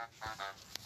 Uh-huh.